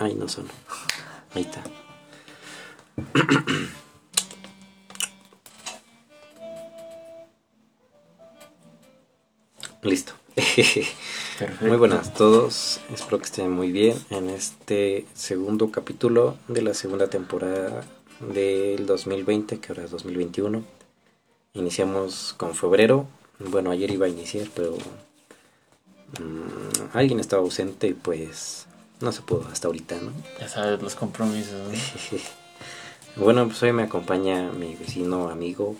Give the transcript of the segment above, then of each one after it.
Ay, no sonó. Ahí está. Listo. Muy buenas a todos. Espero que estén muy bien en este segundo capítulo de la segunda temporada del 2020, que ahora es 2021. Iniciamos con febrero. Bueno, ayer iba a iniciar, pero mm, alguien estaba ausente y pues no se pudo hasta ahorita, ¿no? Ya sabes, los compromisos. ¿no? bueno, pues hoy me acompaña mi vecino, amigo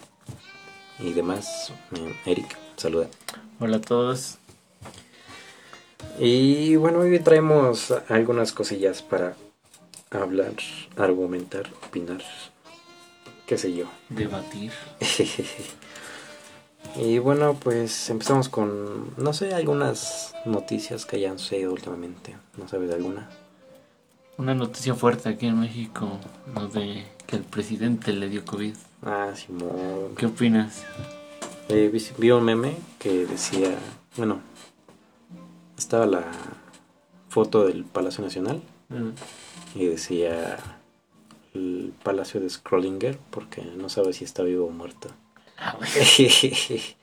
y demás, Eric. Saluda. Hola a todos. Y bueno, hoy traemos algunas cosillas para hablar, argumentar, opinar, qué sé yo. Debatir. y bueno, pues empezamos con, no sé, algunas noticias que hayan sucedido últimamente. ¿No sabes de alguna? Una noticia fuerte aquí en México, lo de que el presidente le dio COVID. Ah, Simón. ¿Qué opinas? Eh, vi, vi un meme que decía, bueno, estaba la foto del Palacio Nacional Mm. y decía el Palacio de Scrollinger porque no sabe si está vivo o muerto. Ah, güey.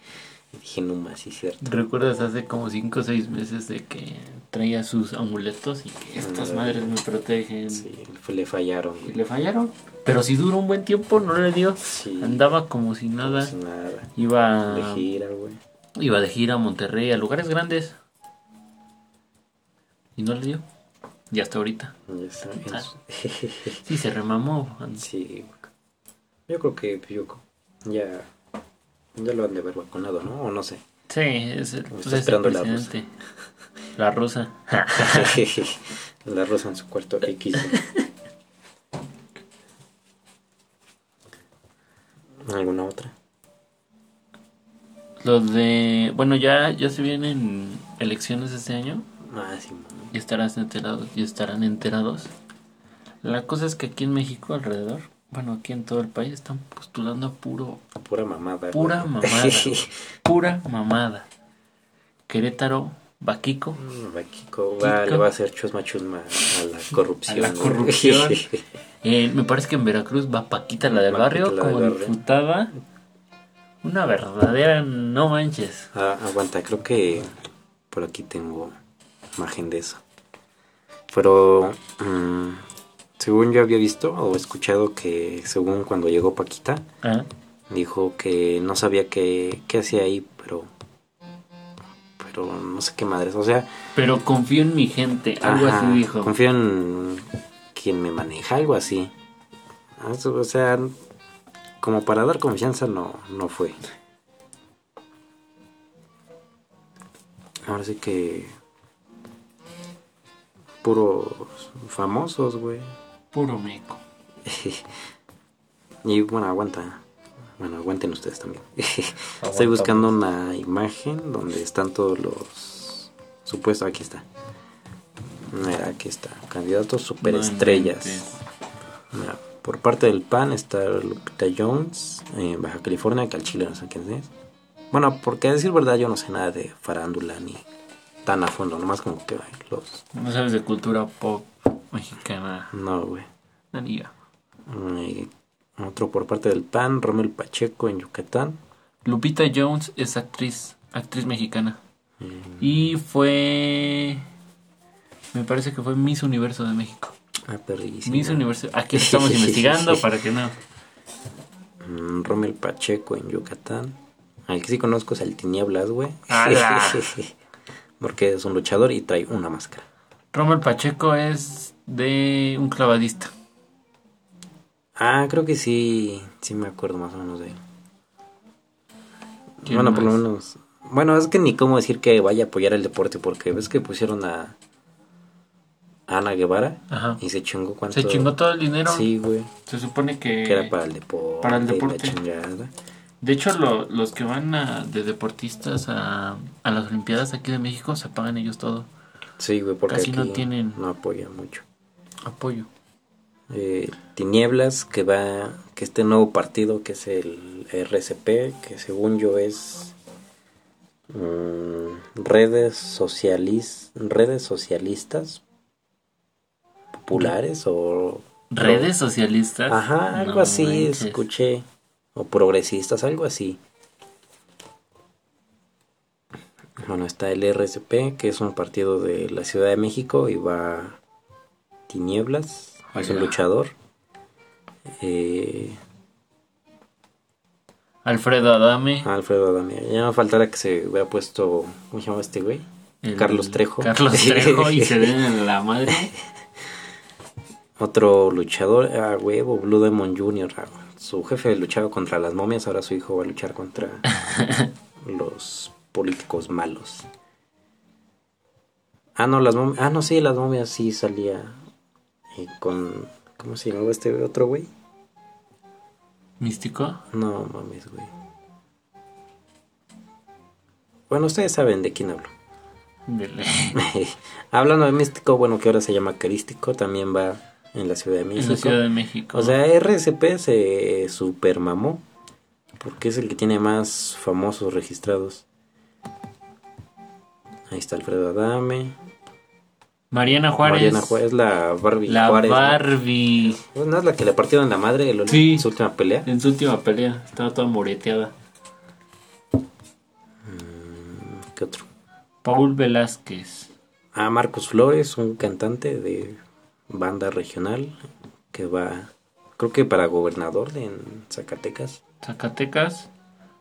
dije, no más, sí, cierto. ¿Recuerdas hace como 5 o 6 meses de que traía sus amuletos y que estas madres me protegen? Sí, le fallaron. Y le fallaron. Pero si duró un buen tiempo, no le dio. Sí, Andaba como si nada. pues nada. Iba, De gira, güey. iba de gira a Monterrey, a lugares grandes. Y no le dio. Y hasta ahorita. Ya está. Ah. Sí, se remamó. sí. Yo creo que yo, ya, ya lo han de haber vacunado, ¿no? O no sé. Sí, es el, Está pues es el esperando la presidente. La rusa. La rosa en su cuarto X. ¿Alguna otra? Lo de. Bueno, ya, ya se vienen elecciones este año. Ah, sí. Y estarás enterado, y estarán enterados. La cosa es que aquí en México, alrededor, bueno, aquí en todo el país, están postulando puro, Pura mamada. pura güey. mamada. pura mamada. Querétaro, Baquico. Mm, va, Kiko, va, le va a hacer chusma chusma a la corrupción. A la corrupción. Eh, me parece que en Veracruz va Paquita, la del Paquita, barrio, la del como barrio. diputada. Una verdadera, no manches. Ah, aguanta, creo que por aquí tengo imagen de eso. Pero, mm, según yo había visto o escuchado que según cuando llegó Paquita, Ah, dijo que no sabía qué, qué hacía ahí, pero... Pero no sé qué madres, o sea... Pero confío en mi gente, algo ajá, así dijo. Confío en quien me maneja, algo así. Ah, O sea, como para dar confianza no, no fue. Ahora sí que... Puros famosos, güey. Puro meco. Y bueno, aguanta. Bueno, aguanten ustedes también. Estoy buscando una imagen donde están todos los supuestos. Aquí está. Mira, aquí está. Candidatos superestrellas. Mira, por parte del PAN está Lupita Jones en Baja California, que al chile no sé quién es. Bueno, porque a decir verdad yo no sé nada de farándula ni tan a fondo, nomás como que los... No sabes de cultura pop mexicana. No, güey. La niga. Y otro por parte del PAN, Romel Pacheco en Yucatán. Lupita Jones es actriz, actriz mexicana. Mm, Y fue. Me parece que fue Miss Universo de México. Ah, perrísimo. Miss Universo. Aquí estamos investigando para que no. Mm, Rommel Pacheco en Yucatán. Al que sí conozco es el Tinieblas, güey. Porque es un luchador y trae una máscara. Rommel Pacheco es de un clavadista. Ah, creo que sí, sí me acuerdo más o menos de él. ¿Quién Bueno, por lo menos. Bueno, es que ni cómo decir que vaya a apoyar el deporte, porque ves que pusieron a Ana Guevara Ajá. y se chingó cuánto. Se chingó todo el dinero. Sí, güey. Se supone que. Que era para el deporte. para el deporte. De hecho, lo- los que van a- de deportistas a, a las Olimpiadas aquí de México se pagan ellos todo. Sí, güey, porque Casi no aquí tienen- no apoya mucho. Apoyo. eh, Tinieblas, que va, que este nuevo partido que es el RCP, que según yo es mm, redes socialis, redes socialistas populares o... ¿Redes socialistas? Ajá, algo así escuché. O progresistas, algo así. Bueno, está el RSP, que es un partido de la Ciudad de México y va Tinieblas, es un luchador. Eh, Alfredo Adame. Alfredo Adame. Ya me faltara que se hubiera puesto, ¿cómo se llama este güey? Carlos Trejo. Carlos Trejo y se den en la madre. Otro luchador, ah, huevo, Blue Demon Jr. Ah, su jefe luchaba contra las momias, ahora su hijo va a luchar contra los políticos malos. Ah, no, las momias. Ah, no, sí, las momias sí salía eh, con. ¿Cómo se llamaba este otro güey? ¿Místico? No mames, güey. Bueno, ustedes saben de quién hablo. Hablando de místico, bueno, que ahora se llama carístico, también va en la Ciudad de México. En la Ciudad de México. O sea, RSP se super mamó, porque es el que tiene más famosos registrados. Ahí está Alfredo Adame. Mariana Juárez. Mariana Juárez, la Barbie la Juárez. Barbie. ¿no? ¿No es la que le partieron la madre en sí, su última pelea? En su última pelea. Estaba toda moreteada. Mm, ¿Qué otro? Paul Velázquez. Ah, Marcos Flores, un cantante de banda regional que va, creo que para gobernador de en Zacatecas. Zacatecas.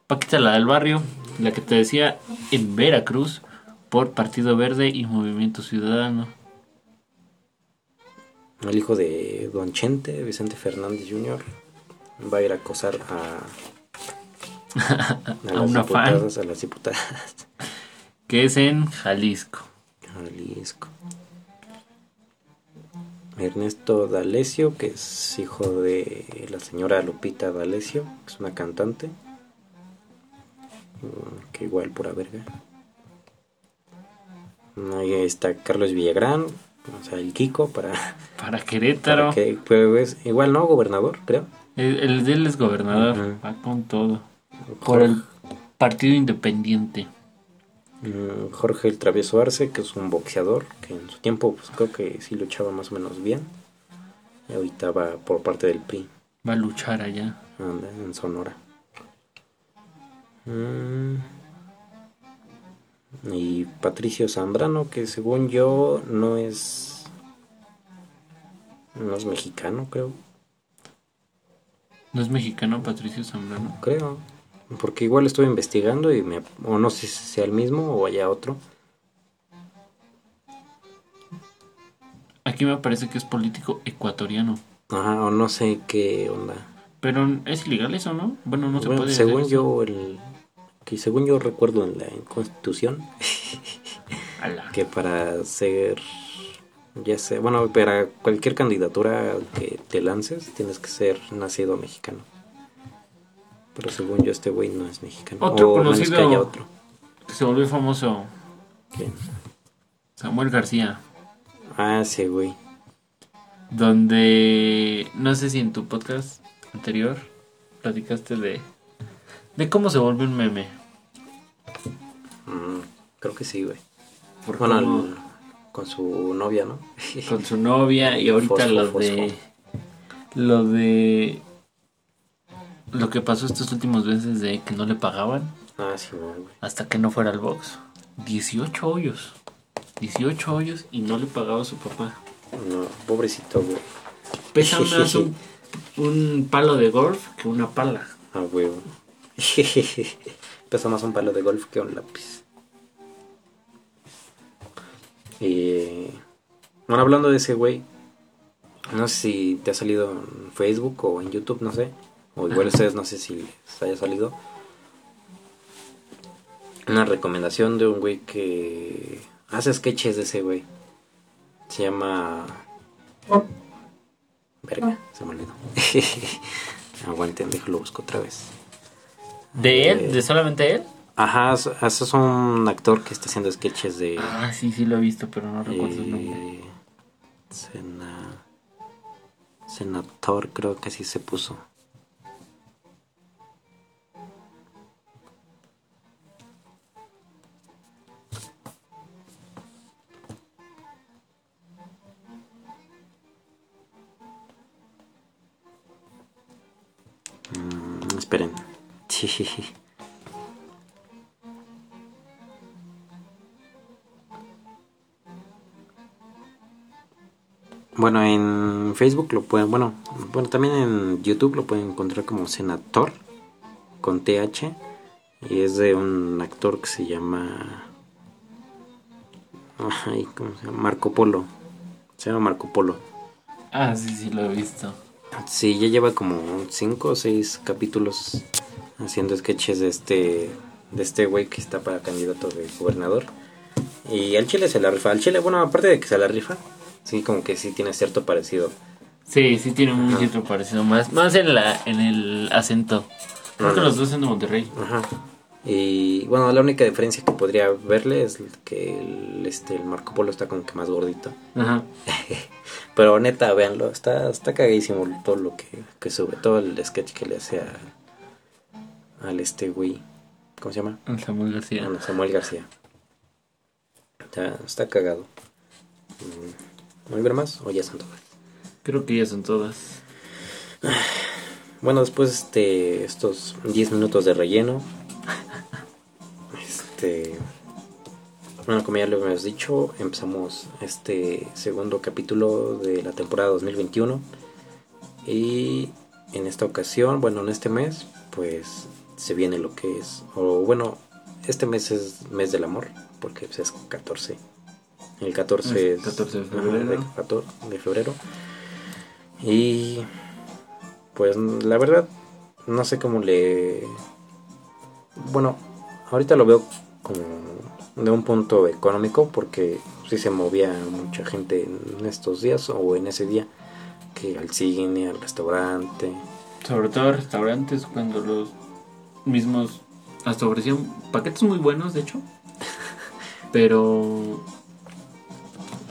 Paquita la del barrio, la que te decía en Veracruz por Partido Verde y Movimiento Ciudadano. El hijo de Don Chente, Vicente Fernández Jr., va a ir a acosar a, a, una diputadas, a las diputadas. Que es en Jalisco. Jalisco. Ernesto D'Alessio, que es hijo de la señora Lupita D'Alessio, que es una cantante. Mm, que igual pura verga. Ahí está Carlos Villagrán, o sea, el Kiko para... Para Querétaro. que, pues, igual, ¿no? Gobernador, creo. El, de él es gobernador, va con todo. Por el Partido Independiente. Mm, Jorge el Travieso Arce, que es un boxeador, que en su tiempo pues, creo que sí luchaba más o menos bien. Y ahorita va por parte del PRI. Va a luchar allá. Anda, en Sonora. Mm. Y Patricio Zambrano, que según yo no es... No es mexicano, creo. ¿No es mexicano Patricio Zambrano? Creo. Porque igual estuve investigando y me... O no sé si sea el mismo o haya otro. Aquí me parece que es político ecuatoriano. Ajá, o no sé qué onda. Pero es ilegal eso, ¿no? Bueno, no se puede. Según yo, el, que según yo recuerdo en la Constitución, que para ser, ya sé, bueno, para cualquier candidatura que te lances, tienes que ser nacido mexicano. Pero según yo, este güey no es mexicano. Otro conocido que, haya otro. que se volvió famoso. ¿Quién? Samuel García. Ah, sí, güey. Donde, no sé si en tu podcast anterior platicaste de, de cómo se volvió un meme. Mm, creo que sí, güey. Bueno, con su novia, ¿no? con su novia y ahorita lo de... Lo de lo que pasó estos últimos meses de que no le pagaban. Ah, sí, güey. Hasta que no fuera al box. 18 hoyos. 18 hoyos y no le pagaba a su papá. No, pobrecito, güey. Pesa más un, palo de golf que una pala. Ah, güey. Pesa más un palo de golf que un lápiz. Y. Bueno, hablando de ese güey. No sé si te ha salido en Facebook o en YouTube, no sé o igual ustedes no sé si les haya salido, una recomendación de un güey que hace sketches de ese güey. Se llama... Verga, se me olvidó. Aguanten, lo busco otra vez. ¿De eh, él? ¿De solamente él? Ajá, ese es un actor que está haciendo sketches de. Ah, sí, sí lo he visto, pero no recuerdo su nombre. Eh, Sena, senator, creo que así se puso. Mm, esperen. Bueno, en Facebook lo pueden, bueno, bueno, también en YouTube lo pueden encontrar como Senator con TH y es de un actor que se llama ay, ¿cómo se llama? Marco Polo. Se llama Marco Polo. Ah, sí, sí, lo he visto. Sí, ya lleva como 5 o 6 capítulos haciendo sketches de este de este güey que está para candidato de gobernador. Y al chile se la rifa. Al chile, bueno, aparte de que se la rifa, sí, como que sí tiene cierto parecido. Sí, sí tiene un cierto parecido. Más, más en, la, en el acento. Creo que los dos son de Monterrey. Ajá. Y bueno, la única diferencia que podría verle es que el, este, el Marco Polo está como que más gordito. Ajá. Pero neta, véanlo, está, está cagadísimo todo lo que, que sube, todo el sketch que le hace a, al este güey. ¿Cómo se llama? Samuel García. Samuel García. Está, está cagado. ¿No hay ver más o ya son todas? Creo que ya son todas. Bueno, después de este, estos 10 minutos de relleno, este, bueno, como ya lo hemos dicho, empezamos este segundo capítulo de la temporada 2021 y en esta ocasión, bueno, en este mes, pues se viene lo que es, o bueno, este mes es mes del amor, porque pues, es 14. El 14 es, 14 de febrero. de febrero. Y pues la verdad, no sé cómo le... Bueno, ahorita lo veo como de un punto económico porque si se movía mucha gente en estos días o en ese día que al cine, al restaurante. Sobre todo restaurantes cuando los mismos hasta ofrecían paquetes muy buenos de hecho. Pero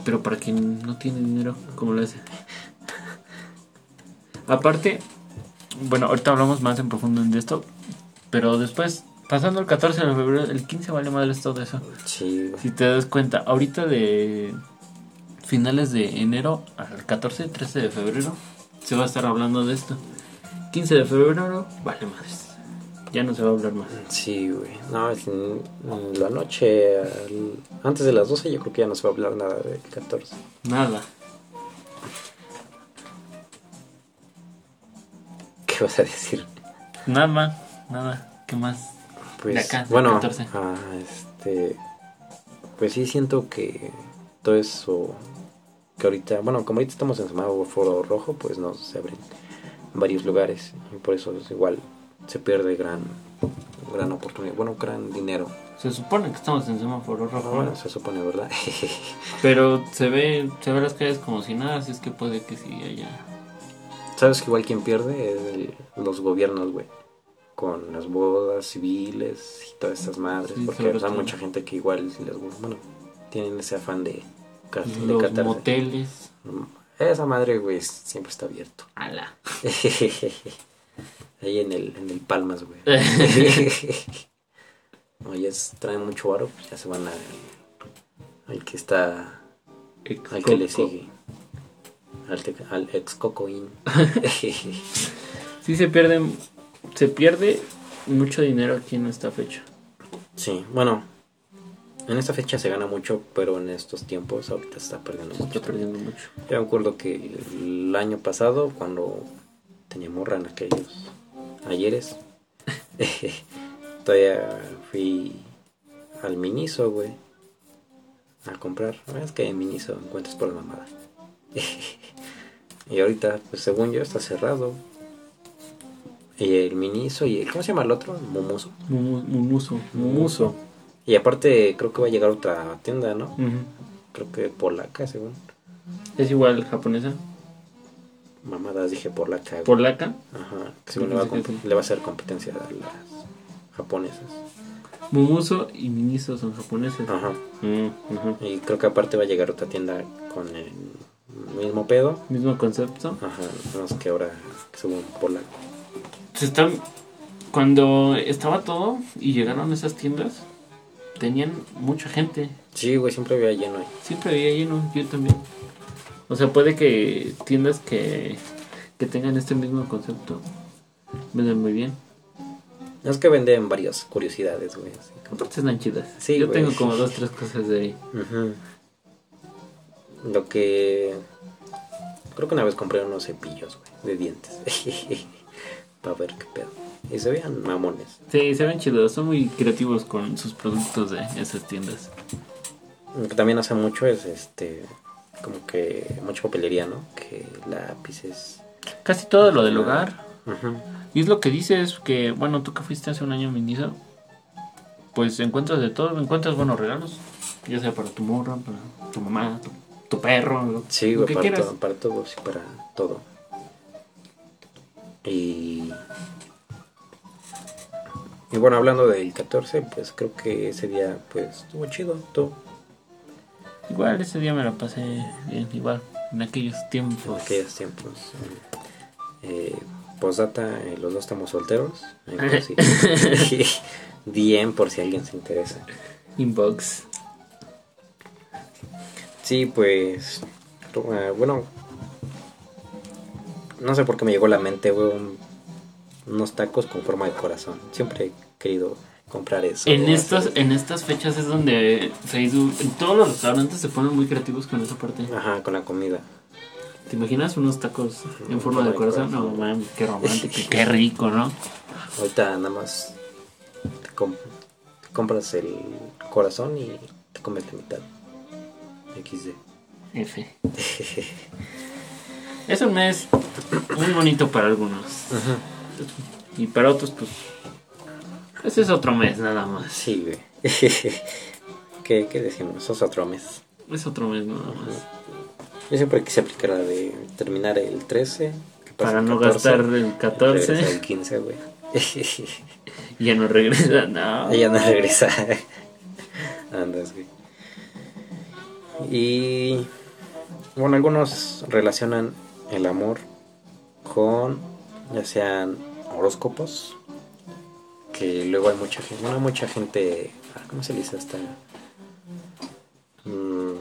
pero para quien no tiene dinero, ¿cómo lo hace? Aparte, bueno, ahorita hablamos más en profundo de esto, pero después, pasando el 14 de febrero, el 15 vale madres todo eso. Sí. Si te das cuenta, ahorita de finales de enero al 14, 13 de febrero, se va a estar hablando de esto. 15 de febrero, vale madres. Ya no se va a hablar más. Sí, güey. No, en, la noche, antes de las 12, yo creo que ya no se va a hablar nada del 14. Nada. ¿Qué vas a decir? Nada, nada. ¿Qué más? Pues, bueno, ah, este, pues sí siento que todo eso que ahorita, bueno, como ahorita estamos en semáforo rojo, pues no se abren varios lugares y por eso es igual se pierde gran gran oportunidad, bueno, gran dinero. Se supone que estamos en semáforo rojo. Bueno, se supone, ¿verdad? Pero se ve, se ve las calles como si nada, así es que puede que sí haya ¿Sabes que igual quien pierde es los gobiernos, güey? Con las bodas civiles y todas estas madres. porque hay mucha gente que igual les bueno, tienen ese afán de, de los moteles. Esa madre, güey, siempre está abierto. Ala. Ahí en el, en el Palmas, güey. Oye, traen mucho varo, pues ya se van a, al que está... al que le sigue al, ex cocoín. sí se pierden, se pierde mucho dinero aquí en esta fecha. Sí, bueno, en esta fecha se gana mucho, pero en estos tiempos ahorita se está perdiendo mucho. Está perdiendo mucho. Yo me acuerdo que el año pasado, cuando tenía morra en aquellos ayeres, todavía fui al Miniso, güey, a comprar. Es que en Miniso encuentras por la mamada. y ahorita, pues según yo, está cerrado. Y el Miniso y el. ¿Cómo se llama el otro? Mumuso. Mumuso. Mumuso. Y aparte, creo que va a llegar otra tienda, ¿no? Creo que polaca, según. ¿Es igual japonesa? Mamadas, dije polaca. ¿Polaca? Ajá. Según le va, a hacer competencia a las japonesas. Mumuso y Miniso son japoneses. Ajá. Mm, y creo que aparte va a llegar otra tienda con el mismo pedo. Mismo concepto. Ajá, no que ahora según polaco. Se están, cuando estaba todo y llegaron esas tiendas, tenían mucha gente. Sí, güey, siempre había lleno ahí. Siempre había lleno, yo también. O sea, puede que tiendas que, que tengan este mismo concepto vendan muy bien. Es que venden varias curiosidades, güey. así como- Aparte están chidas. Sí, Yo güey. tengo como dos, tres cosas de ahí. Lo que... Creo que una vez compré unos cepillos, güey, de dientes. Para ver qué pedo. Y se veían mamones. Sí, se ven chidos. Son muy creativos con sus productos de esas tiendas. Lo que también hace mucho es, este... Como que mucha papelería, ¿no? Que lápices... Casi todo lo del hogar. Ujú. Y es lo que dices que, bueno, tú que fuiste hace un año a Miniso, pues encuentras de todo, encuentras buenos regalos, ya sea para tu morra, para tu mamá, tu, tu perro, lo, Sí, lo que para quieras. todo, para todo, sí, para todo. Y... Y bueno, hablando del 14, pues creo que ese día, pues, estuvo chido, todo. Igual ese día me lo pasé bien, igual, en aquellos En tiempos. aquellos tiempos. Eh, eh, los dos estamos solteros. por si- DM por si alguien se interesa. Inbox. Sí, pues. eh, bueno. No sé por qué me llegó a la mente, un- unos tacos con forma de corazón. Siempre he querido comprar eso. En estas, en estas fechas es donde Facebook, en todos los restaurantes se ponen muy creativos con esa parte. Ajá, con la comida. ¿Te imaginas unos tacos en forma de corazón? No, mames, qué romántico, qué rico, ¿no? Ahorita nada más te, com- te compras el corazón y te comes la mitad. XD. F. Es un mes muy bonito para algunos. Y para otros, pues. Ese es otro mes nada más. Sí, güey. ¿Qué, ¿Qué decimos? Sos otro mes. Es otro mes nada más. Yo siempre quise aplicar la de terminar el 13. que Para el no 14, gastar el regresar 14. el 15, güey. Ya no regresa, no. Ella no regresa. Andas, güey. Y. Bueno, algunos relacionan el amor con ya sean horóscopos. Que luego hay mucha gente. Bueno, mucha gente. ah, ¿Cómo se le dice hasta? Mm,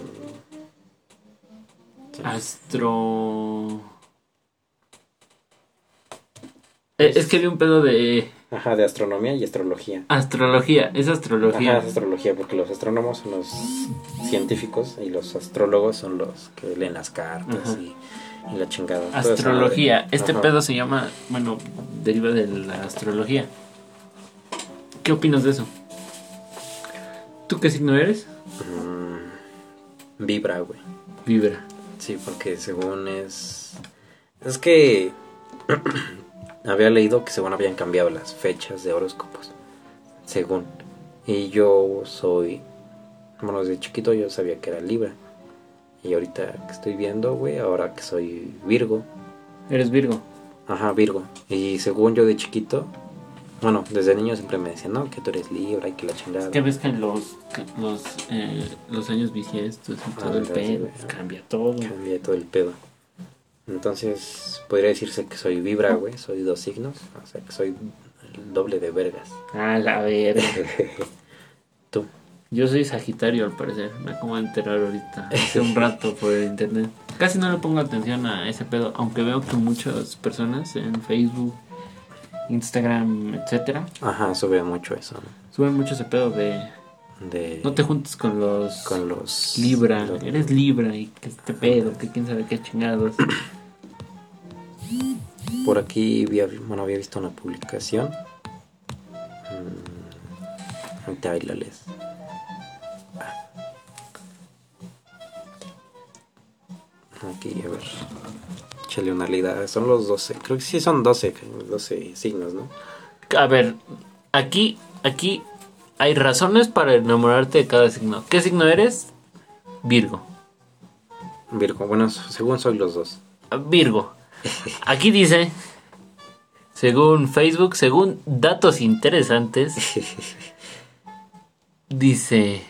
Astro. Eh, Es que vi un pedo de ajá, de astronomía y astrología. astrología. Es Ajá, astrología. es astrología, porque los astrónomos son los científicos y los astrólogos son los que leen las cartas Ajá. y, y la chingada. Astrología. Este Ajá. pedo se llama, bueno, deriva de la astrología. ¿Qué opinas de eso? ¿Tú qué signo eres? Mm, vibra, güey. Vibra. Sí, porque según es. Es que. había leído que según habían cambiado las fechas de horóscopos. Según. Y yo soy. Bueno, desde chiquito yo sabía que era Libra. Y ahorita que estoy viendo, güey, ahora que soy Virgo. Eres Virgo. Ajá, Virgo. Y según yo de chiquito, bueno, desde niño siempre me decían, no, que tú eres Libra y que la chingada. Que ves que en los, los, eh, los años bisiestos y todo el Ah, sí, pedo güey. cambia todo. Cambia todo el pedo. Entonces, podría decirse que soy Vibra, güey. Soy dos signos. O sea, que soy el doble de vergas. A la verga. Tú. Yo soy Sagitario al parecer. Me acabo de enterar ahorita. Hace un rato por el internet. Casi no le pongo atención a ese pedo. Aunque veo que muchas personas en Facebook, Instagram, etcétera, Ajá, sube mucho eso. ¿no? suben mucho ese pedo de De, no te juntes con los con los... Libra. los- Eres Libra y que este pedo, que quién sabe qué chingados. Por aquí había, bueno, había visto una publicación. Mm, ahorita ahí la lees. Aquí, a ver. Son los 12. Creo que sí son 12. 12 signos, ¿no? A ver, aquí, aquí hay razones para enamorarte de cada signo. ¿Qué signo eres? Virgo. Virgo. Bueno, según soy los dos. Virgo. Aquí dice, según Facebook, según datos interesantes, dice,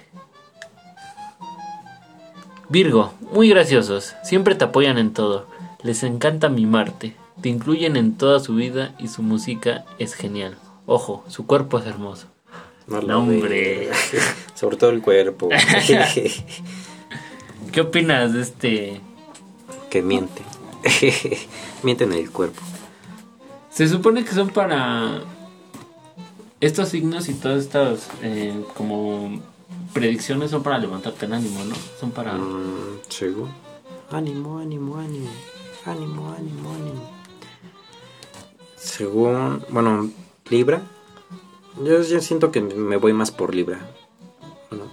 Virgo, muy graciosos, siempre te apoyan en todo, les encanta mimarte, te incluyen en toda su vida y su música es genial. Ojo, su cuerpo es hermoso. No, No, hombre. Sobre todo el cuerpo. ¿Qué opinas de este? que miente. miente en el cuerpo. Se supone que son para estos signos y todas estas eh, como predicciones son para levantarte el ánimo, ¿no? Son para... Mm. Ánimo, ánimo, ánimo. Ánimo, ánimo, ánimo. Según, bueno, Libra. Yo, yo siento que me voy más por Libra. Bueno,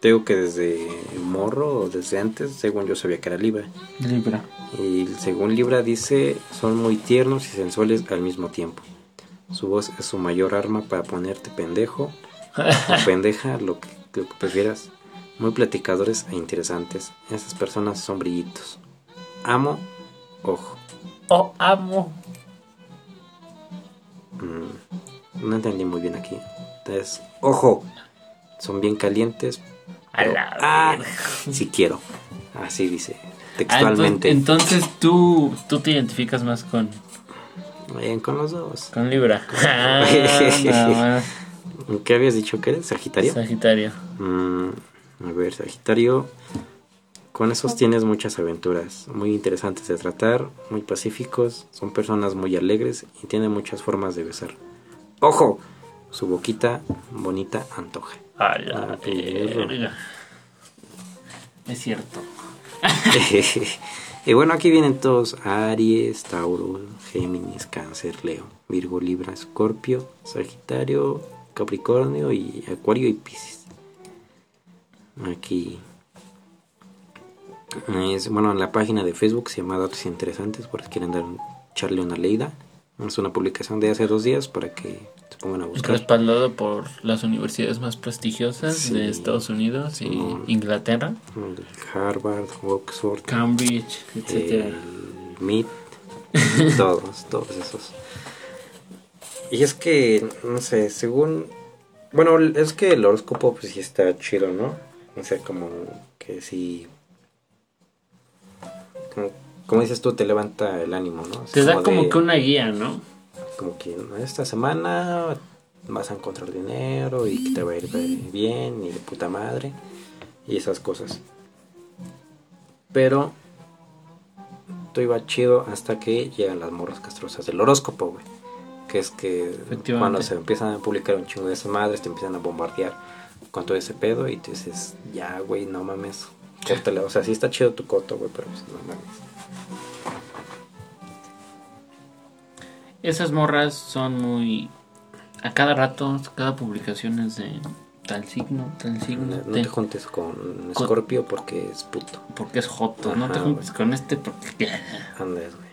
digo que desde morro o desde antes, según yo sabía que era Libra. Libra. Y según Libra dice, son muy tiernos y sensuales al mismo tiempo. Su voz es su mayor arma para ponerte pendejo o pendeja, lo que, lo que prefieras. Muy platicadores e interesantes. Esas personas son brillitos. Amo, ojo. Oh, amo. Mm, no entendí muy bien aquí. Entonces, ojo. Son bien calientes. A pero- ah, si quiero. Así dice. Ah, entonces, Textualmente. entonces tú, tú te identificas más con, Bien, con los dos. con Libra. Ah. ¿Qué habías dicho que eres? ¿Sagitario? Sagitario. Mm, a ver, Sagitario. Con esos tienes muchas aventuras, muy interesantes de tratar, muy pacíficos, son personas muy alegres y tienen muchas formas de besar. ¡Ojo! Su boquita bonita antoja. A la verga. Es cierto. y bueno, aquí vienen todos: Aries, Tauro, Géminis, Cáncer, Leo, Virgo, Libra, Escorpio, Sagitario, Capricornio y Acuario y Piscis. Aquí. Es, bueno, en la página de Facebook se llama Datos Interesantes, por si quieren dar un, echarle una leída. Es una publicación de hace dos días para que se pongan a buscar. Respaldado por las universidades más prestigiosas Sí. de Estados Unidos y. Inglaterra, Harvard, Oxford, Cambridge, el MIT, todos, todos esos. Y es que, no sé, según... Bueno, es que el horóscopo pues sí está chido, ¿no? O sea, como que sí... Como, como dices tú, te levanta el ánimo, ¿no? Te da como de- que una guía, ¿no? Como que esta semana vas a encontrar dinero y que te va a ir bien y de puta madre y esas cosas. Pero todo iba chido hasta que llegan las morras castrosas del horóscopo, güey. Que es que cuando se empiezan a publicar un chingo de esas madres, te empiezan a bombardear con todo ese pedo y te dices, ya, güey, no mames, córtale. O sea, sí está chido tu coto, güey, pero pues no mames. Esas morras son muy... A cada rato, cada publicación es de tal signo, tal signo. No te- te juntes con Scorpio porque es puto. Porque es joto, no te juntes con este porque... Andes, güey.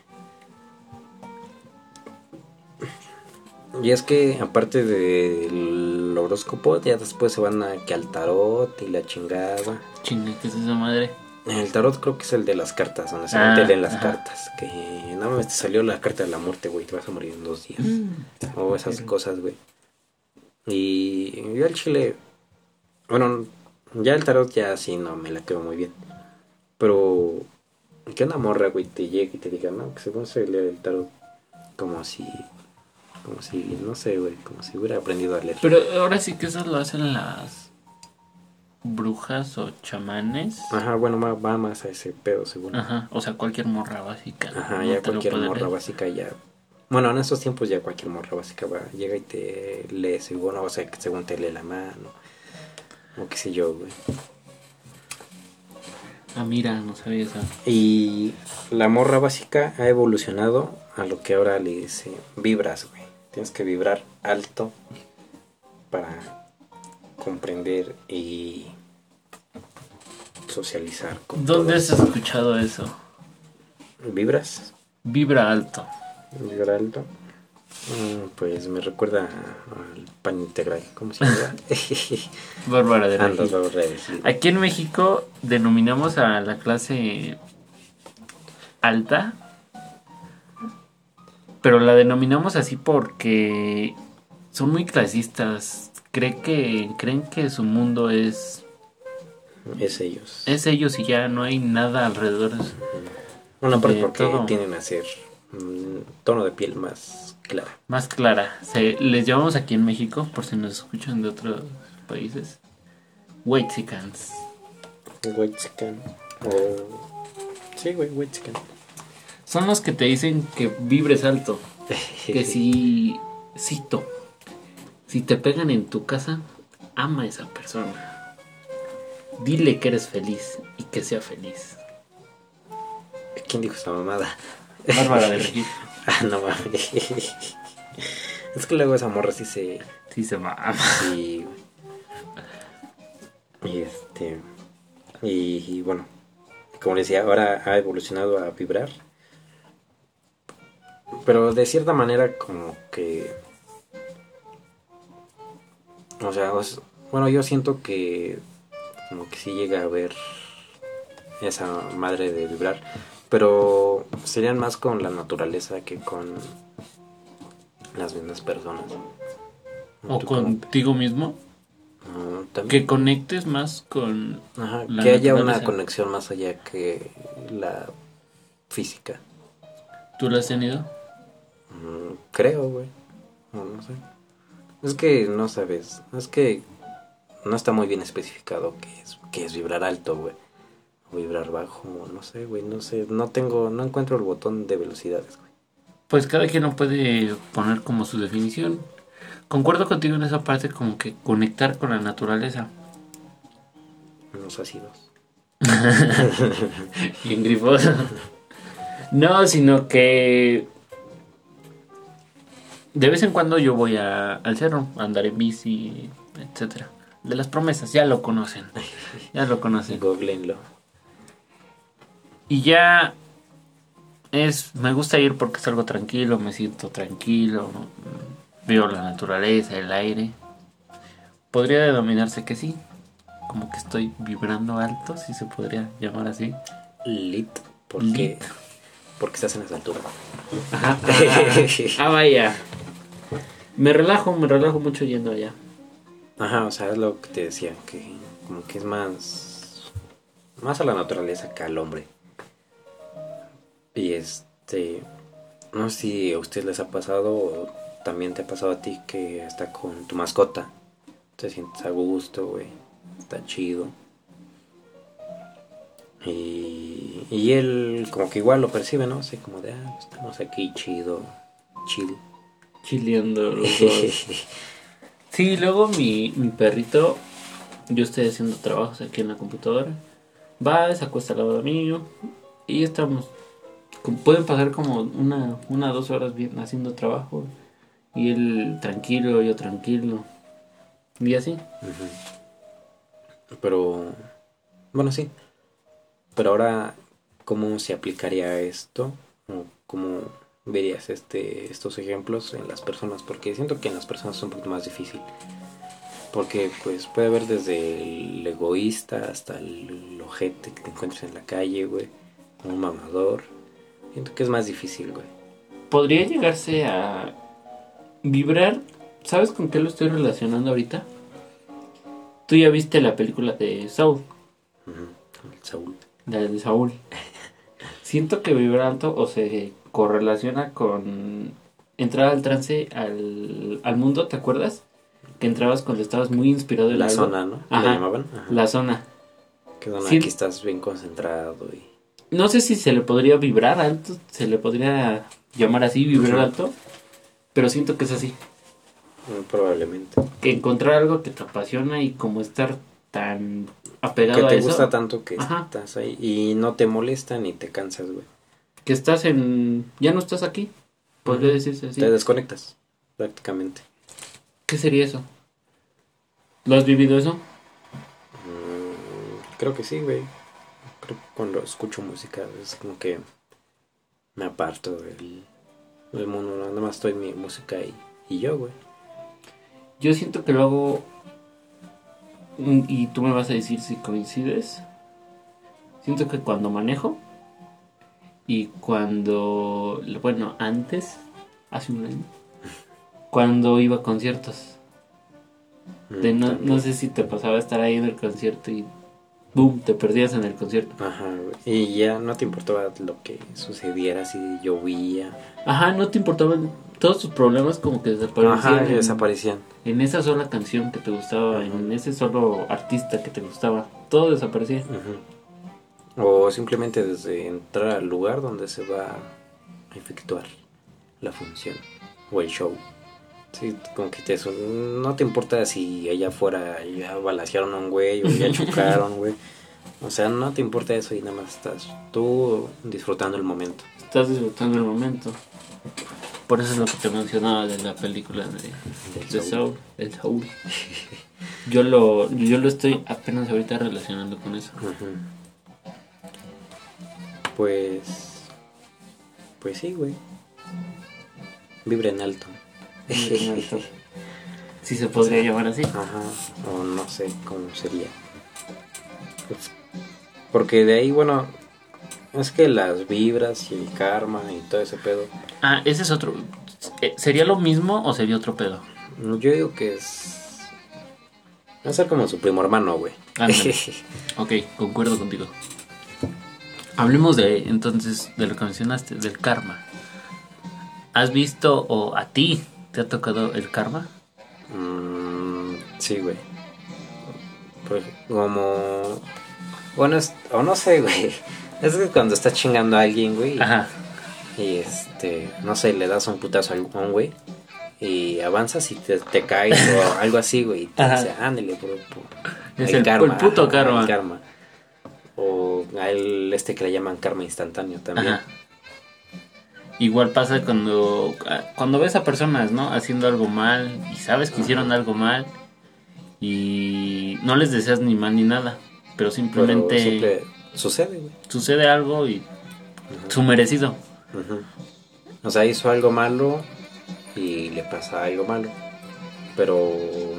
Y es que aparte del horóscopo, ya después se van a que al tarot y la chingada. Chinga, ¿qué es esa madre? El tarot creo que es el de las cartas, donde se Ah, leen las ajá. cartas. Que no mames, te salió la carta de la muerte, güey, te vas a morir en dos días. Mm. O esas cosas, güey. Y yo al chile, bueno, ya el tarot ya sí no me la quedo muy bien. Pero que una morra, güey, te llegue y te diga, no, que según se lee el tarot, como si, como si, no sé, güey, como si hubiera aprendido a leer. Pero ahora sí que eso lo hacen las brujas o chamanes. Ajá, bueno, va, más a ese pedo, según. Ajá, o sea, cualquier morra básica. Ajá, no ya cualquier morra básica ya. Bueno, en estos tiempos ya cualquier morra básica va, llega y te lee según, o sea, según te lee la mano. O qué sé yo, güey. Ah, mira, no sabía eso. Y la morra básica ha evolucionado a lo que ahora le dice vibras, güey. Tienes que vibrar alto para comprender y socializar con ¿Dónde has escuchado eso? ¿Vibras? Vibra alto. ¿Vibra alto? Mm, Pues me recuerda al pan integral. ¿Cómo se llama? Bárbara de Regil. Aquí en México denominamos a la clase alta, pero la denominamos así porque son muy clasistas. Cree que, creen que su mundo es, Es ellos. es ellos y ya no hay nada alrededor. Bueno, aparte de porque todo. tienen a ser mm, tono de piel más clara. Más clara. Se, les llamamos aquí en México, por si nos escuchan de otros países. White chicken. O... Sí, güey, white chicken. Son los que te dicen que vibres alto. Que si cito. Si te pegan en tu casa, ama a esa persona. Dile que eres feliz y que sea feliz. ¿Quién dijo esa mamada? Bárbara de Regil. ah, no mames. Es que luego esa morra sí se. Sí se mama. Sí. Y este. Y, y bueno, como les decía, ahora ha evolucionado a vibrar. Pero de cierta manera, como que. O sea, bueno, yo siento que. Como que sí llega a haber. Esa madre de vibrar. Pero serían más con la naturaleza que con. Las mismas personas. O ¿Tú cómo- contigo mismo. no, también- Que conectes más con... Ajá, la que haya una conexión más allá que la física. ¿Tú lo has tenido? Mm, creo, güey. No, no sé. Es que no sabes. Es que no está muy bien especificado qué es, qué es vibrar alto, güey. O vibrar bajo, no sé, güey. No sé. No tengo, no encuentro el botón de velocidades, güey. Pues cada quien no puede poner como su definición. Concuerdo contigo en esa parte como que conectar con la naturaleza. Los ácidos. Bien grifoso. No, sino que de vez en cuando yo voy a- al cerro a andar en bici, etcétera. De las promesas, ya lo conocen. Ya lo conocen. Googleenlo. Y ya es me gusta ir porque es algo tranquilo, me siento tranquilo, veo la naturaleza, el aire. Podría denominarse que sí, como que estoy vibrando alto, si se podría llamar así. Lit. Porque, Lit. porque estás en esa altura. Ajá. ah, vaya. Me relajo, me relajo mucho yendo allá. Ajá, o sea, es lo que te decía, que como que es más más a la naturaleza que al hombre. Y este no sé si a ustedes les ha pasado o también te ha pasado a ti que está con tu mascota. Te sientes a gusto, güey. Está chido. Y, y él como que igual lo percibe, ¿no? Así como de, ah, estamos aquí chido, chill. Chileando los dos. Sí, luego mi, mi perrito, yo estoy haciendo trabajos aquí en la computadora. Va, se acuesta al lado mío y estamos. Pueden pasar como una, una dos horas bien haciendo trabajo. Y él tranquilo, yo tranquilo. Y así. Pero, bueno, sí. Pero ahora, ¿cómo se aplicaría esto? ¿O ¿Cómo verías este, estos ejemplos en las personas? Porque siento que en las personas es un poquito más difícil. Porque pues puede haber desde el egoísta hasta el ojete que te encuentres en la calle, güey. Un mamador. Siento que es más difícil, güey. Podría llegarse a vibrar. ¿Sabes con qué lo estoy relacionando ahorita? Tú ya viste la película de Saul. Ujú. El Saúl. La de Saúl. Siento que vibrar alto o se correlaciona con entrar al trance al, al mundo, ¿te acuerdas? Que entrabas cuando estabas muy inspirado en La algo. zona, ¿no? ¿Le Ajá, llamaban? Ajá. La zona. Que Sí. aquí estás bien concentrado y... No sé si se le podría vibrar alto, se le podría llamar así, vibrar alto, pero siento que es así. mm, Probablemente. Que encontrar algo que te apasiona y como estar tan apegado que a te eso, gusta tanto que Ajá. estás ahí y no te molesta ni te cansas, güey. Que estás en... ya no estás aquí, podría decirse así. Te desconectas, prácticamente. ¿Qué sería eso? ¿Lo has vivido eso? Mm, creo que sí, güey. Creo que cuando escucho música es como que me aparto del, del mundo, nada más estoy mi música y, y yo, güey. Yo siento que lo hago mm, y tú me vas a decir si coincides. Siento que cuando manejo y cuando, bueno, antes, hace un año, cuando iba a conciertos. Mm, De no, no sé si te pasaba estar ahí en el concierto y boom, te perdías en el concierto. Ajá. Y ya no te importaba lo que sucediera, si llovía. Ajá, no te importaban todos tus problemas como que desaparecían. Ajá, en- desaparecían. en esa sola canción que te gustaba, Ajá. en ese solo artista que te gustaba, todo desaparecía. Ujú. O simplemente desde entrar al lugar donde se va a efectuar la función o el show. Sí, como que te, no te importa si allá afuera ya balasearon a un güey o ya chocaron, güey. O sea, no te importa eso y nada más estás tú disfrutando el momento. Estás disfrutando el momento. Por eso es lo que te mencionaba de la película de, de Soul. El Soul. Yo lo, yo lo estoy apenas ahorita relacionando con eso. Pues. Pues sí, güey. Vibra en alto. Vibra en alto. Si se podría llamar así. Ajá. O no sé cómo sería. Pues, porque de ahí, bueno, es que las vibras y el karma y todo ese pedo. Ah, ese es otro. Eh, ¿Sería lo mismo o sería otro pedo? Yo digo que es. Va a ser como su primo hermano, güey. ok, concuerdo contigo. Hablemos de entonces de lo que mencionaste, del karma. ¿Has visto o a ti te ha tocado el karma? Mm, sí, güey. Pues como... Bueno, o no sé, güey. Es que cuando estás chingando a alguien, güey. Ajá. Y este, no sé, le das un putazo a un güey. Y avanzas y te, te caes o algo así, güey. Y te dice, ándale, bro. Es el, karma, el puto karma. El karma. O a él, este que le llaman karma instantáneo también. Ajá. Igual pasa cuando, cuando ves a personas, ¿no? Haciendo algo mal y sabes que hicieron algo mal y no les deseas ni mal ni nada, pero simplemente... Sucede, güey. Sucede algo y su merecido. O sea, hizo algo malo y le pasa algo malo. Pero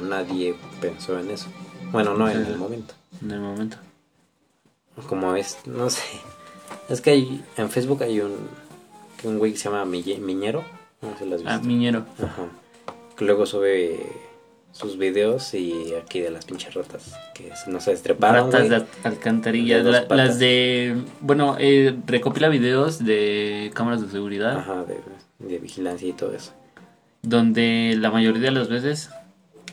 nadie pensó en eso. Bueno, no en el momento. En el momento. Como es, no sé. Es que hay, en Facebook hay un, un güey que se llama Miñero. No sé Ah, Miñero. Ajá. Que luego sube sus videos y aquí de las pinches ratas que no se estreparon. Ratas de alcantarilla, las de... Bueno, eh, recopila videos de cámaras de seguridad. Ajá, de, vigilancia y todo eso. Donde la mayoría de las veces,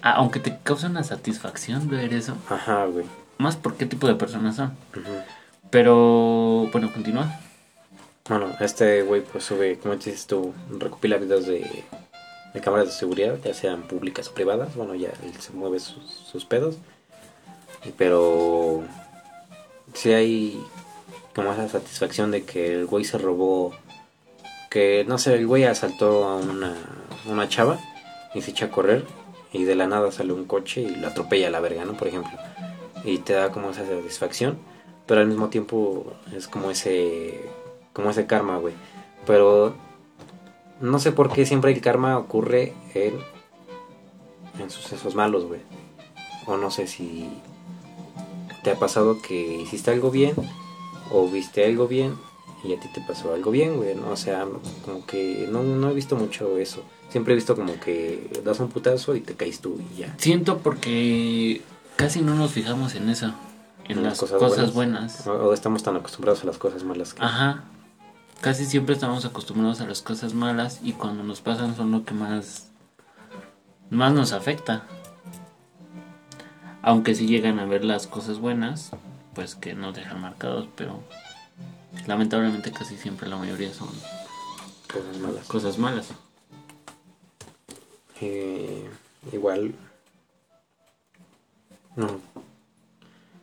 ah, aunque te causa una satisfacción ver eso. Ajá, güey. Más por qué tipo de personas son. Pero, bueno, continúa. Bueno, este güey pues sube, como dices tú, recopila videos de de cámaras de seguridad, ya sean públicas o privadas. Bueno, ya él se mueve sus, pedos. Pero si hay como esa satisfacción de que el güey se robó. Que no sé, el güey asaltó a una, una chava y se echa a correr. Y de la nada sale un coche y lo atropella a la verga, ¿no? Por ejemplo. Y te da como esa satisfacción. Pero al mismo tiempo es como ese. Como ese karma, güey. Pero no sé por qué siempre el karma ocurre en, en sucesos malos, güey. O no sé si te ha pasado que hiciste algo bien o viste algo bien y a ti te pasó algo bien, güey. ¿no? O sea, como que no, no he visto mucho eso. Siempre he visto como que das un putazo y te caes tú y ya. Siento porque casi no nos fijamos en eso. En, las cosas, buenas. O, estamos tan acostumbrados a las cosas malas que... Ajá casi siempre estamos acostumbrados a las cosas malas y cuando nos pasan son lo que más más nos afecta. Aunque si llegan a ver las cosas buenas, pues que nos dejan marcados, pero lamentablemente casi siempre la mayoría son cosas malas. Cosas malas. Eh, igual no.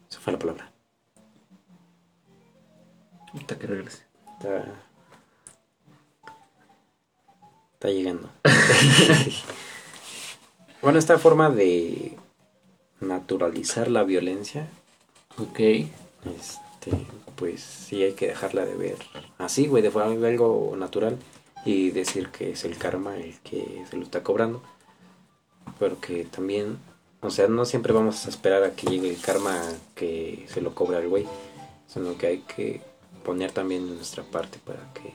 Esa fue la palabra. Hasta que regrese. Está llegando. bueno, esta forma de naturalizar la violencia. Ok. Este, pues sí hay que dejarla de ver así, güey, de forma algo natural y decir que es el karma el que se lo está cobrando. Pero que también, o sea, no siempre vamos a esperar a que llegue el karma que se lo cobra el güey, sino que hay que poner también nuestra parte para que...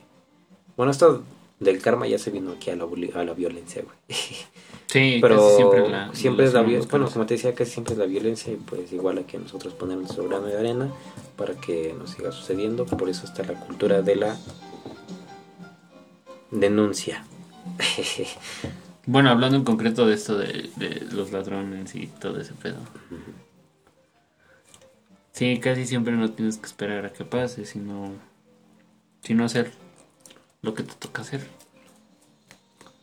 Bueno, esto del karma ya se vino aquí a la, a la violencia, güey. Sí, pero siempre, la, siempre es la violencia. Bueno, como te decía, casi siempre es la violencia y pues igual aquí nosotros ponemos nuestro grano de arena para que nos siga sucediendo. Por eso está la cultura de la denuncia. bueno, hablando en concreto de esto de, los ladrones y todo ese pedo. Sí, casi siempre no tienes que esperar a que pase, sino, sino hacer lo que te toca hacer.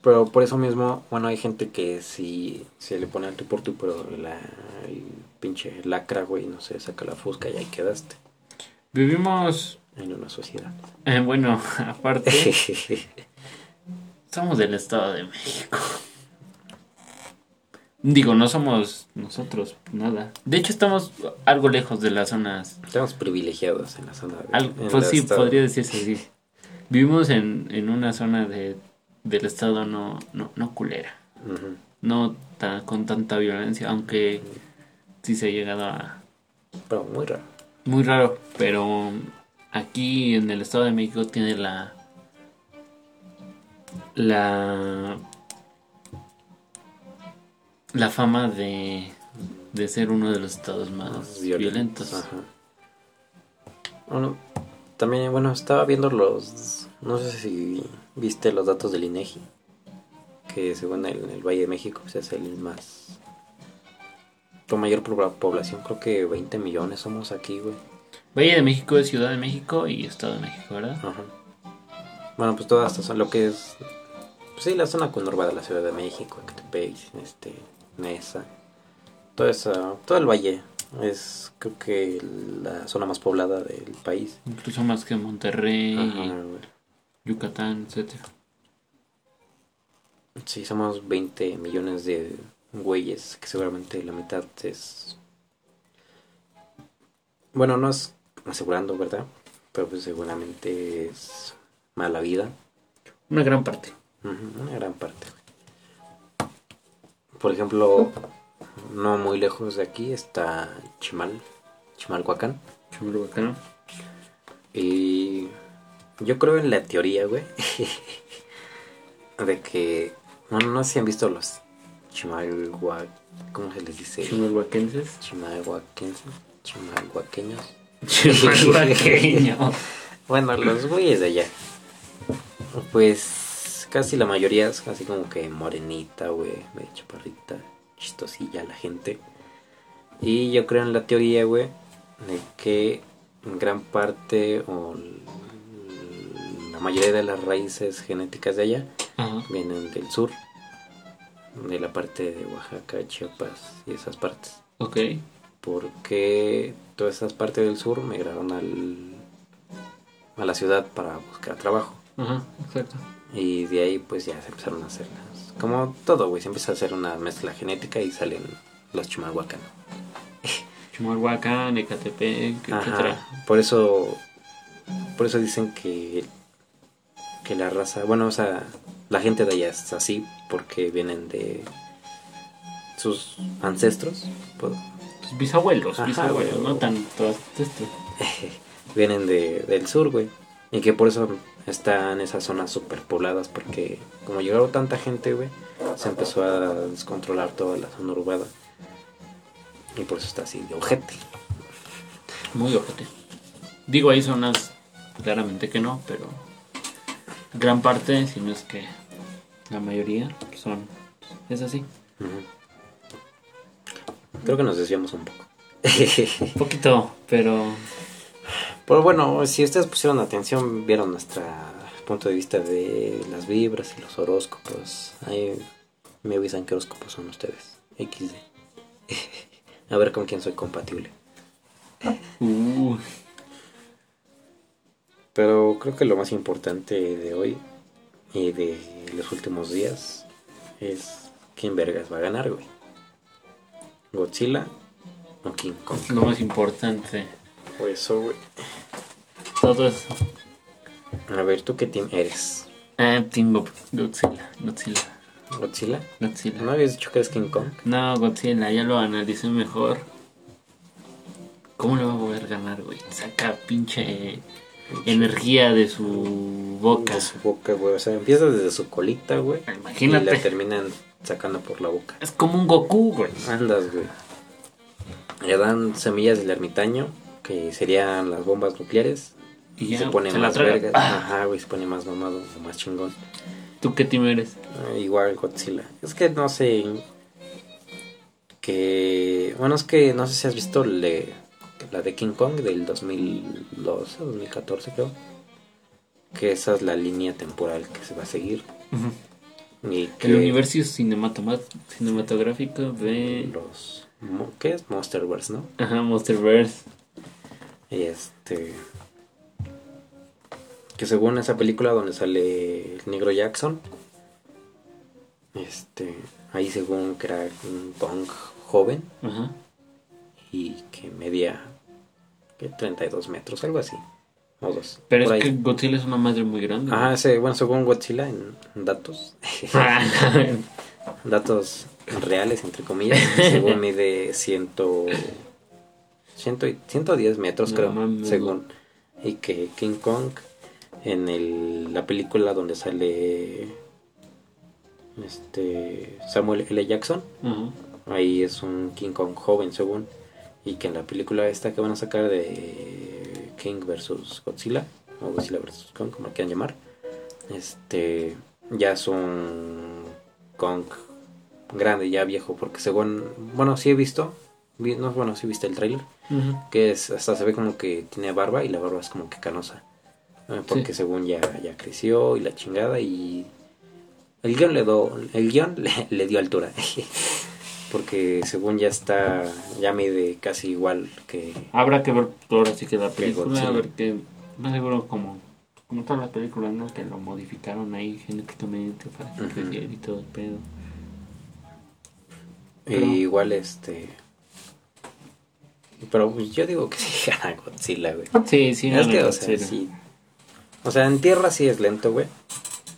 Pero por eso mismo, bueno, hay gente que si se le pone al tú por tú, pero la, el pinche lacra, güey, no sé, saca la fusca y ahí quedaste. Vivimos en una sociedad. Eh, bueno, aparte, somos del Estado de México. Digo, no somos nosotros, nada. De hecho, estamos algo lejos de las zonas. Estamos privilegiados en la zona. De, pues sí, podría decirse así. Vivimos en, en una zona de, del estado no, no, no culera. No con tanta violencia, aunque sí se ha llegado a... Pero muy raro. Muy raro, pero aquí en el estado de México tiene la... La la fama de, de ser uno de los estados más violentos. Bueno, también, bueno, estaba viendo los, no sé si viste los datos del INEGI, que según el, el Valle de México pues, es el más, con mayor población, creo que 20 millones somos aquí, güey. Valle de México es Ciudad de México y Estado de México, ¿verdad? Ajá. Bueno, pues todas estas son lo que es, pues sí, la zona conurbada de la Ciudad de México, este, Mesa, todo eso, todo el valle es creo que la zona más poblada del país. Incluso más que Monterrey, Yucatán, etcétera. Sí, somos 20 millones de güeyes, que seguramente la mitad es... Bueno, no es asegurando, ¿verdad? Pero pues seguramente es mala vida. Una gran parte. una gran parte por ejemplo, no muy lejos de aquí está Chimal, Chimalhuacán. Chimalhuacán. Y yo creo en la teoría, güey, de que, bueno, no sé si han visto los Chimalhuac... ¿cómo se les dice? Chimalhuaquenses. Chimalhuaquenses, chimalhuaqueños. Chimalhuaqueños. bueno, los güeyes de allá. Pues casi la mayoría es así como que morenita, güey, de chaparrita, chistosilla la gente. Y yo creo en la teoría, güey, de que en gran parte o la mayoría de las raíces genéticas de allá vienen del sur, de la parte de Oaxaca, Chiapas y esas partes. Ok. Porque todas esas partes del sur migraron al, a la ciudad para buscar trabajo. Ajá, exacto. Y de ahí pues ya se empezaron a hacer Como todo, güey, se empieza a hacer una mezcla genética y salen los Chimalhuacán. Chimalhuacán, Ecatepec, etcétera. Por eso, por eso dicen que, que la raza, bueno, o sea, la gente de allá es así porque vienen de sus ancestros. Sus bisabuelos, bisabuelos, no tanto ancestros. vienen de, del sur, güey. Y que por eso están esas zonas superpobladas porque como llegaron tanta gente, güey, se empezó a descontrolar toda la zona urbana. Y por eso está así de ojete. Muy ojete. Digo, hay zonas claramente que no, pero gran parte, si no es que la mayoría, son es así. Creo que nos desviamos un poco. un poquito, pero pero bueno, si ustedes pusieron atención, vieron nuestro punto de vista de las vibras y los horóscopos. Ahí me avisan qué horóscopos son ustedes. XD. A ver con quién soy compatible. Uh. Pero creo que lo más importante de hoy y de los últimos días es quién vergas va a ganar, güey. Godzilla o King Kong. Lo más importante. Por eso, güey. Todo eso. A ver, ¿tú qué team eres? Ah, Team Godzilla. Godzilla. ¿Godzilla? Godzilla. ¿No habías dicho que eres King Kong? No, Godzilla, ya lo analicé mejor. ¿Cómo le va a poder ganar, güey? Saca pinche energía de su boca. De su boca, güey. O sea, empieza desde su colita, güey. Imagínate. Y la terminan sacando por la boca. Es como un Goku, güey. Andas, güey. Le dan semillas del ermitaño, que serían las bombas nucleares. Y se pone más verga. Ah. Ajá, güey, se pone más mamado, más chingón. ¿Tú qué team eres? Ah, igual Godzilla. Es que no sé. Que. Bueno, es que no sé si has visto le, la de King Kong del 2012, 2014, creo. Que esa es la línea temporal que se va a seguir. Y El universo cinematográfico de... Los... ¿Qué es? Monsterverse, ¿no? Ajá, Monsterverse. Este... Que según esa película donde sale el negro Jackson, este, ahí según que era un Kong joven Ajá. y que medía ¿qué? 32 metros, algo así. O dos. Pero es ahí. que Godzilla es una madre muy grande. Ah, sí, bueno, según Godzilla en datos, datos reales, entre comillas, según mide ciento, ciento, y- 110 metros, No creo, según. Y que King Kong, en el, la película donde sale este Samuel L. Jackson, ahí es un King Kong joven, según. Y que en la película esta que van a sacar de King versus Godzilla, o Godzilla versus Kong, como lo quieran llamar, este ya es un Kong grande, ya viejo, porque según, bueno, sí he visto, vi- no, bueno, sí viste el que es, hasta se ve como que tiene barba y la barba es como que canosa, porque Sí. según ya, ya creció y la chingada y el guion le, do, el guion le, le dio altura. Porque según ya está, ya mide casi igual que... Habrá que ver ahora sí que la Que película, Godzilla. a ver que más seguro como como todas las películas, ¿no? Que lo modificaron ahí genéticamente para que Ujú. creciera y todo el pedo. Pero- igual este... Pero pues, yo digo que sí gana Godzilla, güey. Sí, sí, es no, que, no, o sea, sí. O sea, en tierra sí es lento, güey.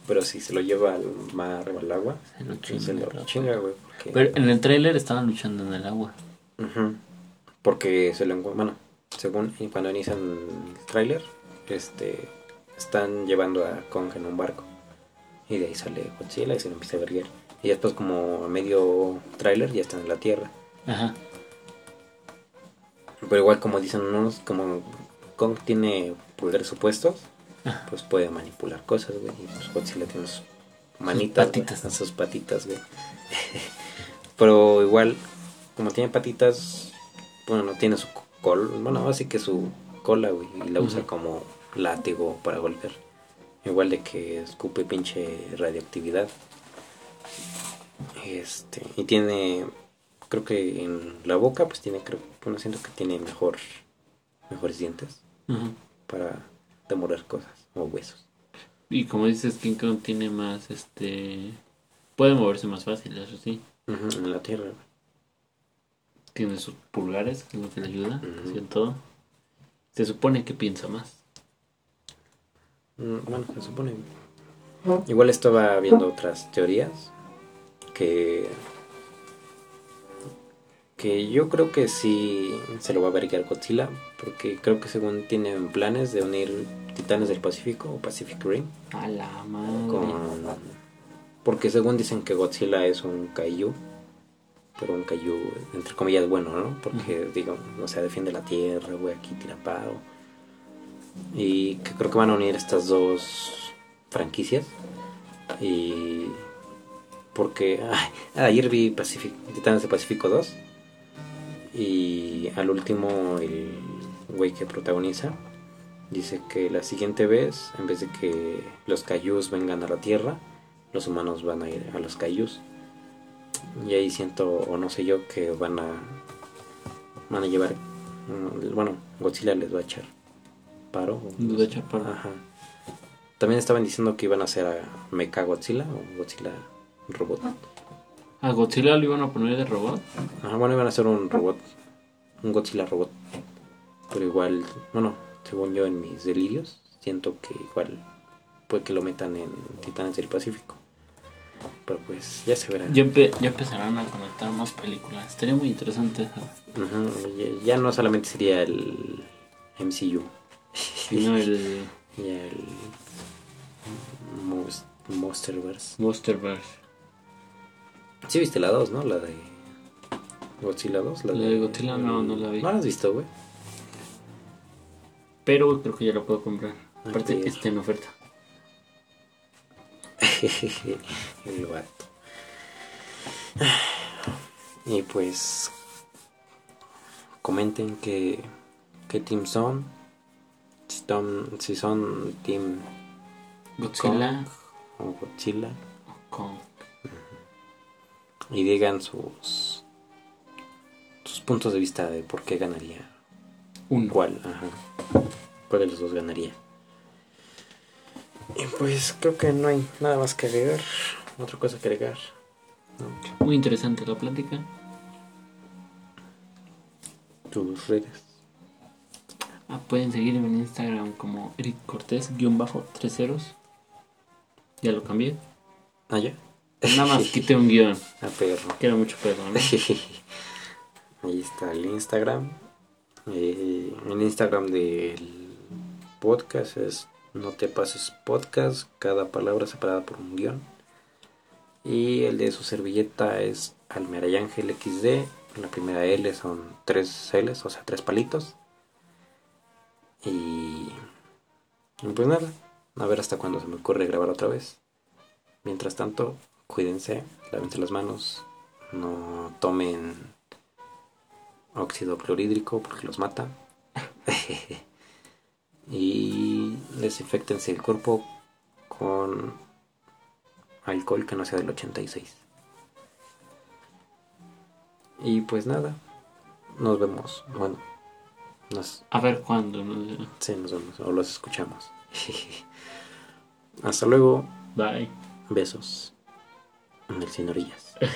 Pero si se lo lleva al mar o al agua, Se lo chinga, se lo rápido. chinga, güey. Porque... Pero en el tráiler estaban luchando en el agua. Ujú. Porque se lo encuentran, bueno, según cuando inician el tráiler, este, están llevando a Kong en un barco. Y de ahí sale Godzilla y se lo empieza a verguer. Y después como a medio tráiler ya están en la Tierra. Ajá. Pero igual como dicen unos, como Kong tiene poderes supuestos, Ajá. pues puede manipular cosas, güey. Y pues Godzilla tiene sus manitas, güey, patitas. sus patitas, güey. Pero igual, como tiene patitas, bueno, tiene su cola, bueno, así que su cola, güey, y la usa como látigo para golpear. Igual de que escupe pinche radioactividad. Este, y tiene, creo que en la boca, pues tiene, creo, bueno, siento que tiene mejor, mejores dientes para demorar cosas o huesos. Y como dices, King Kong tiene más, este... Puede moverse más fácil, eso sí. En la tierra. Tiene sus pulgares, que es lo que le ayuda, en todo. Se supone que piensa más. Mm, Bueno, se supone. Igual estaba viendo otras teorías que que yo creo que sí se lo va a ver a Godzilla porque creo que según tienen planes de unir Titanes del Pacífico o Pacific Rim A la madre. con porque según dicen que Godzilla es un kaiju pero un kaiju entre comillas bueno, ¿no? Porque digo, o sea, defiende la tierra, güey, aquí tira paro. Y que creo que van a unir estas dos franquicias. Y porque ay, ayer vi Pacific, Titanes del Pacífico 2 y al último el güey que protagoniza dice que la siguiente vez en vez de que los Kaijus vengan a la Tierra, los humanos van a ir a los Kaijus. Y ahí siento o no sé yo que van a van a llevar mm, bueno, Godzilla les va a echar paro. o- Les va a echar paro. Ajá. También estaban diciendo que iban a hacer a Mecha Godzilla o Godzilla robot. ¿A Godzilla lo iban a poner de robot? Ajá, bueno, iban a hacer un robot, un Godzilla robot. Pero igual, bueno, según yo en mis delirios, siento que igual puede que lo metan en Titanes del Pacífico. Pero pues ya se verá. Ya, empe- ya empezarán a conectar más películas. Estaría muy interesante eso. Ujú, ya, ya no solamente sería el MCU, Sino el ya el Most- Monsterverse. Monsterverse. Sí viste la 2, ¿no? La de Godzilla 2. La de Godzilla no, no la vi. ¿No la has visto, güey? Pero creo que ya lo puedo comprar. Aparte Ayer. que está en oferta. el vato. Y pues comenten que qué team son. Si son, si son team Godzilla Kong o Godzilla. con Y digan sus sus puntos de vista de por qué ganaría. Un ¿Cuál? Ajá. ¿Cuál de los dos ganaría? Y pues creo que no hay nada más que agregar. Otra cosa que agregar. No. Muy interesante la plática. Tus redes. Ah, pueden seguirme en Instagram como Eric Cortés, guion bajo, tres ceros. Ya lo cambié. Ah, ya. Nada más quité un guion. A perro. Que era mucho pedo, ¿no? Ahí está el Instagram. Eh, el Instagram del podcast es No te pases podcast, cada palabra separada por un guion. Y el de su servilleta es Almerayángel XD. La primera L son tres L's, o sea, tres palitos. Y y pues nada, a ver hasta cuándo se me ocurre grabar otra vez. Mientras tanto, cuídense, lávense las manos, no tomen óxido clorhídrico porque los mata. y desinfectense el cuerpo con alcohol que no sea del 86. Y pues nada, nos vemos. Bueno, nos, A ver cuándo. ¿no? sí, nos vemos o los escuchamos. Hasta luego, Bye. besos en el sin orillas.